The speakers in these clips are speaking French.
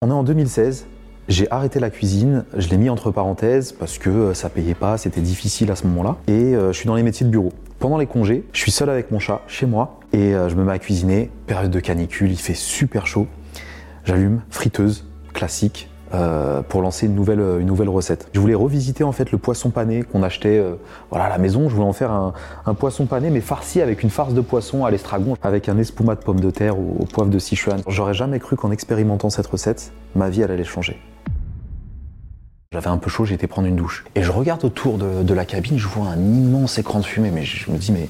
On est en 2016. J'ai arrêté la cuisine, je l'ai mis entre parenthèses parce que euh, ça payait pas, c'était difficile à ce moment-là. Et euh, je suis dans les métiers de bureau. Pendant les congés, je suis seul avec mon chat chez moi et euh, je me mets à cuisiner. Période de canicule, il fait super chaud. J'allume, friteuse, classique, euh, pour lancer une nouvelle, une nouvelle recette. Je voulais revisiter en fait le poisson pané qu'on achetait euh, voilà, à la maison. Je voulais en faire un, poisson pané mais farci avec une farce de poisson à l'estragon, avec un espuma de pommes de terre au, au poivre de Sichuan. J'aurais jamais cru qu'en expérimentant cette recette, ma vie allait changer. J'avais un peu chaud, j'ai été prendre une douche. Et je regarde autour de, de, la cabine, je vois un immense écran de fumée, mais je me dis mais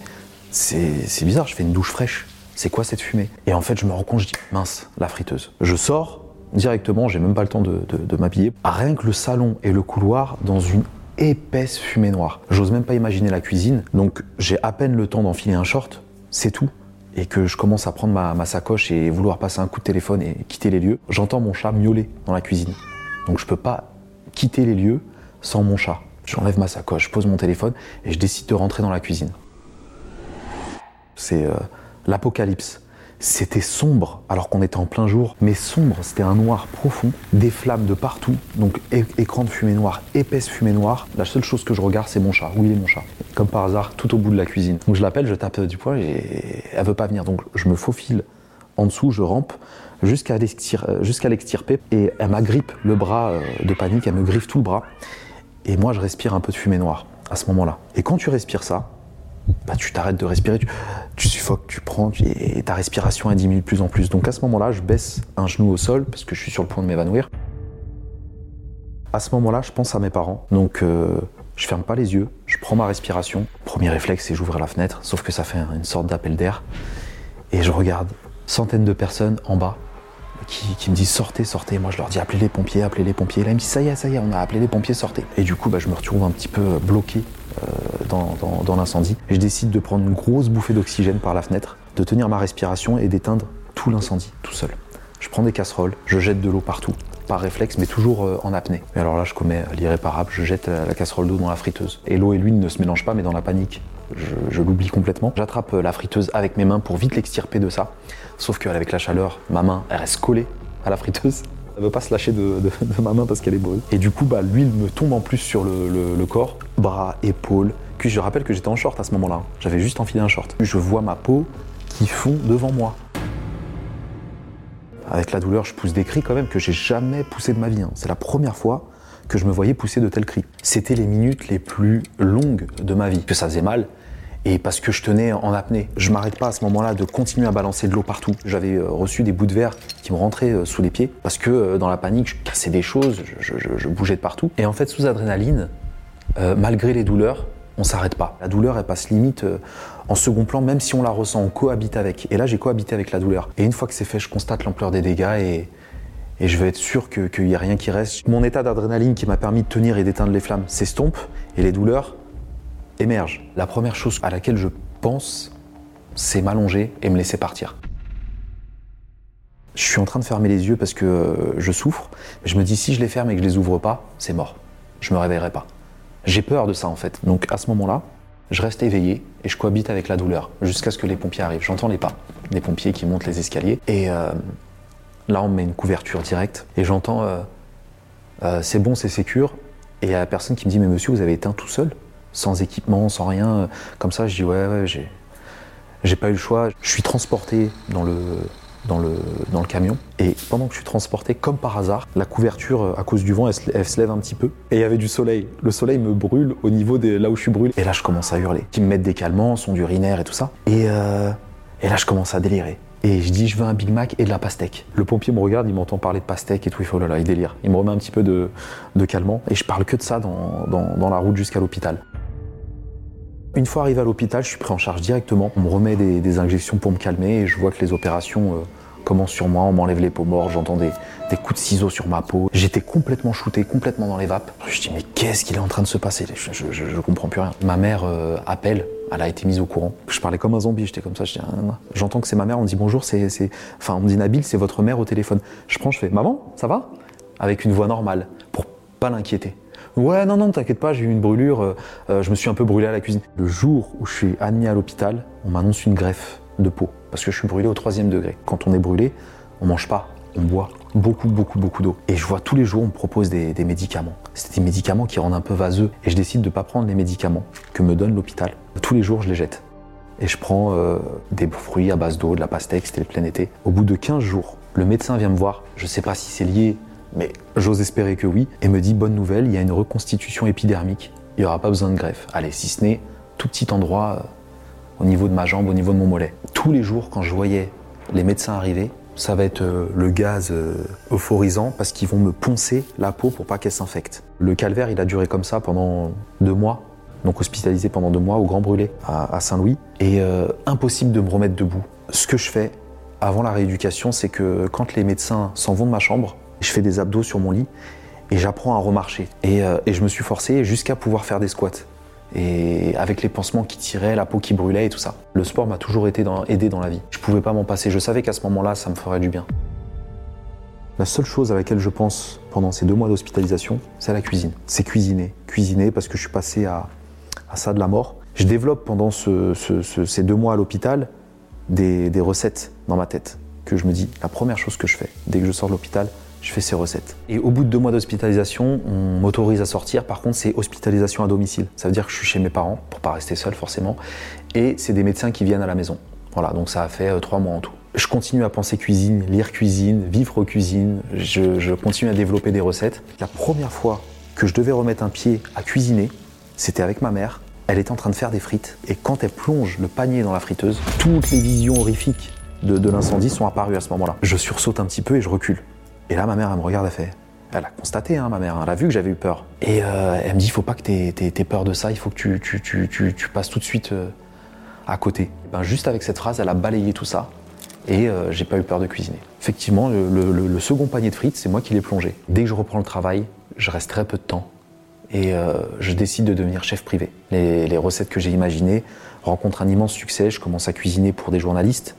c'est bizarre, je fais une douche fraîche. C'est quoi cette fumée? Et en fait, je me rends compte, je dis mince, la friteuse. Je sors, directement, j'ai même pas le temps de, m'habiller. Rien que le salon et le couloir dans une épaisse fumée noire. J'ose même pas imaginer la cuisine, donc j'ai à peine le temps d'enfiler un short, c'est tout. Et que je commence à prendre ma, ma, sacoche et vouloir passer un coup de téléphone et quitter les lieux, j'entends mon chat miauler dans la cuisine. Donc je peux pas quitter les lieux sans mon chat. J'enlève ma sacoche, je pose mon téléphone et je décide de rentrer dans la cuisine. C'est euh, l'apocalypse. C'était sombre alors qu'on était en plein jour, mais sombre, c'était un noir profond, des flammes de partout, donc écran de fumée noire, épaisse fumée noire. La seule chose que je regarde, c'est mon chat. Où il est mon chat? Comme par hasard, tout au bout de la cuisine. Donc je l'appelle, je tape du poing et elle veut pas venir. Donc je me faufile en dessous, je rampe jusqu'à l'extirper et elle m'agrippe le bras euh, de panique, elle me griffe tout le bras. Et moi, je respire un peu de fumée noire à ce moment-là. Et quand tu respires ça, bah, tu t'arrêtes de respirer, tu, suffoques, tu prends, et ta respiration elle diminue de plus en plus. Donc à ce moment-là, je baisse un genou au sol parce que je suis sur le point de m'évanouir. À ce moment-là, je pense à mes parents. Donc euh, je ferme pas les yeux, je prends ma respiration. Premier réflexe, c'est j'ouvre la fenêtre, sauf que ça fait une sorte d'appel d'air. Et je regarde centaines de personnes en bas qui, me disent sortez, sortez. Moi je leur dis appelez les pompiers, appelez les pompiers. Là ils me disent ça y est, ça y est, on a appelé les pompiers, sortez. Et du coup bah, je me retrouve un petit peu bloqué euh, dans, l'incendie. Je décide de prendre une grosse bouffée d'oxygène par la fenêtre, de tenir ma respiration et d'éteindre tout l'incendie tout seul. Je prends des casseroles, je jette de l'eau partout, par réflexe, mais toujours euh, en apnée. Et alors là, je commets l'irréparable, je jette la casserole d'eau dans la friteuse. Et l'eau et l'huile ne se mélangent pas, mais dans la panique, je, l'oublie complètement. J'attrape la friteuse avec mes mains pour vite l'extirper de ça. Sauf qu'avec la chaleur, ma main, elle reste collée à la friteuse. Elle veut pas se lâcher de, ma main parce qu'elle est brûlée. Et du coup, bah, l'huile me tombe en plus sur le, corps, bras, épaules. Puis je rappelle que j'étais en short à ce moment-là. J'avais juste enfilé un short. Je vois ma peau qui fond devant moi. Avec la douleur, je pousse des cris quand même que j'ai jamais poussé de ma vie. Hein. C'est la première fois que je me voyais pousser de tels cris. C'était les minutes les plus longues de ma vie. Que ça faisait mal, et parce que je tenais en apnée. Je m'arrête pas à ce moment-là de continuer à balancer de l'eau partout. J'avais euh, reçu des bouts de verre qui me rentraient euh, sous les pieds parce que euh, dans la panique, je cassais des choses, je, bougeais de partout. Et en fait, sous adrénaline, malgré les douleurs, on s'arrête pas. La douleur, elle passe limite en second plan, même si on la ressent, on cohabite avec. Et là, j'ai cohabité avec la douleur. Et une fois que c'est fait, je constate l'ampleur des dégâts et, et je veux être sûr qu'il n'y a rien qui reste. Mon état d'adrénaline qui m'a permis de tenir et d'éteindre les flammes s'estompe et les douleurs émergent. La première chose à laquelle je pense, c'est m'allonger et me laisser partir. Je suis en train de fermer les yeux parce que euh, je souffre. Je me dis si je les ferme et que je les ouvre pas, c'est mort. Je me réveillerai pas. J'ai peur de ça en fait. Donc à ce moment-là, je reste éveillé et je cohabite avec la douleur jusqu'à ce que les pompiers arrivent. J'entends les pas des pompiers qui montent les escaliers et euh, là on me met une couverture directe et j'entends euh, c'est bon, c'est sécure. Et il y a la personne qui me dit mais monsieur vous avez éteint tout seul, sans équipement, sans rien, comme ça. Je dis ouais ouais j'ai j'ai pas eu le choix. Je suis transporté dans le dans le, dans le camion. Et pendant que je suis transporté, comme par hasard, la couverture, à cause du vent, elle se, elle se lève un petit peu. Et il y avait du soleil. Le soleil me brûle au niveau de là où je suis brûlé. Et là, je commence à hurler. Ils me mettent des calmants, son urinaire et tout ça. Et, euh, et là, je commence à délirer. Et je dis, je veux un Big Mac et de la pastèque. Le pompier me regarde, il m'entend parler de pastèque et tout. Il fait, oh là là, il délire. Il me remet un petit peu de, de. Et je parle que de ça dans, dans, dans la route jusqu'à l'hôpital. Une fois arrivé à l'hôpital, je suis pris en charge directement. On me remet des, injections pour me calmer et je vois que les opérations euh, commencent sur moi. On m'enlève les peaux mortes, j'entends des, des, coups de ciseaux sur ma peau. J'étais complètement shooté, complètement dans les vapes. Je dis mais qu'est-ce qu'il est en train de se passer? Je, je, je, je, comprends plus rien. Ma mère euh, appelle, elle a été mise au courant. Je parlais comme un zombie, j'étais comme ça. J'entends que c'est ma mère, on me dit bonjour, c'est, enfin on me dit Nabil, c'est votre mère au téléphone. Je prends, je fais maman, ça va? Avec une voix normale pour pas l'inquiéter. Ouais, non, non, t'inquiète pas, j'ai eu une brûlure, euh, euh, je me suis un peu brûlé à la cuisine. Le jour où je suis admis à l'hôpital, on m'annonce une greffe de peau, parce que je suis brûlé au troisième degré. Quand on est brûlé, on mange pas, on boit. beaucoup, beaucoup, beaucoup d'eau. Et je vois tous les jours, on me propose des, médicaments. C'est des médicaments qui rendent un peu vaseux. Et je décide de ne pas prendre les médicaments que me donne l'hôpital. Tous les jours, je les jette. Et je prends euh, des fruits à base d'eau, de la pastèque, c'était le plein été. Au bout de 15 jours, le médecin vient me voir. Je ne sais pas si c'est lié, mais j'ose espérer que oui. Et me dit bonne nouvelle, il y a une reconstitution épidermique. Il n'y aura pas besoin de greffe. Allez, si ce n'est tout petit endroit euh, au niveau de ma jambe, au niveau de mon mollet. Tous les jours, quand je voyais les médecins arriver, ça va être euh, le gaz euphorisant parce qu'ils vont me poncer la peau pour pas qu'elle s'infecte. Le calvaire, il a duré comme ça pendant deux mois donc hospitalisé pendant deux mois au Grand Brûlé à, Saint-Louis, et euh, impossible de me remettre debout. Ce que je fais avant la rééducation, c'est que quand les médecins s'en vont de ma chambre, je fais des abdos sur mon lit et j'apprends à remarcher. Et, euh, et je me suis forcé jusqu'à pouvoir faire des squats. Et avec les pansements qui tiraient, la peau qui brûlait et tout ça. Le sport m'a toujours été dans, aidé dans la vie. Je pouvais pas m'en passer. Je savais qu'à ce moment-là, ça me ferait du bien. La seule chose à laquelle je pense pendant ces deux mois d'hospitalisation, c'est la cuisine. C'est cuisiner. Cuisiner parce que je suis passé à ça de la mort. Je développe pendant ces deux mois à l'hôpital des, recettes dans ma tête que je me dis, la première chose que je fais dès que je sors de l'hôpital, je fais ces recettes. Et au bout de deux mois d'hospitalisation, on m'autorise à sortir. Par contre, c'est hospitalisation à domicile. Ça veut dire que je suis chez mes parents, pour pas rester seul forcément. Et c'est des médecins qui viennent à la maison. Voilà, donc ça a fait euh, trois mois en tout. Je continue à penser cuisine, lire cuisine, vivre cuisine. je continue à développer des recettes. La première fois que je devais remettre un pied à cuisiner, c'était avec ma mère. Elle était en train de faire des frites. Et quand elle plonge le panier dans la friteuse, toutes les visions horrifiques de, l'incendie sont apparues à ce moment-là. Je sursaute un petit peu et je recule. Et là, ma mère, elle me regarde, elle fait. Elle a constaté, hein, ma mère, elle a vu que j'avais eu peur. Et euh, elle me dit, il faut pas que tu aies, peur de ça, il faut que tu, passes tout de suite euh, à côté. Ben, juste avec cette phrase, elle a balayé tout ça. Et euh, j'ai pas eu peur de cuisiner. Effectivement, le, le second panier de frites, c'est moi qui l'ai plongé. Dès que je reprends le travail, je reste très peu de temps et euh, je décide de devenir chef privé. Les, recettes que j'ai imaginées rencontrent un immense succès. Je commence à cuisiner pour des journalistes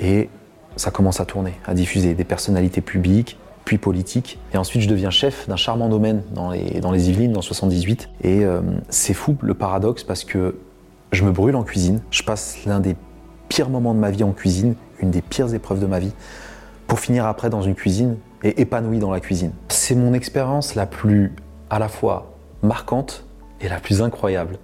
et ça commence à tourner, à diffuser des personnalités publiques, puis politiques. Et ensuite, je deviens chef d'un charmant domaine dans les, dans les Yvelines, dans 78. Et euh, c'est fou le paradoxe parce que je me brûle en cuisine. Je passe l'un des pires moments de ma vie en cuisine, une des pires épreuves de ma vie, pour finir après dans une cuisine et épanoui dans la cuisine. C'est mon expérience la plus à la fois marquante et la plus incroyable.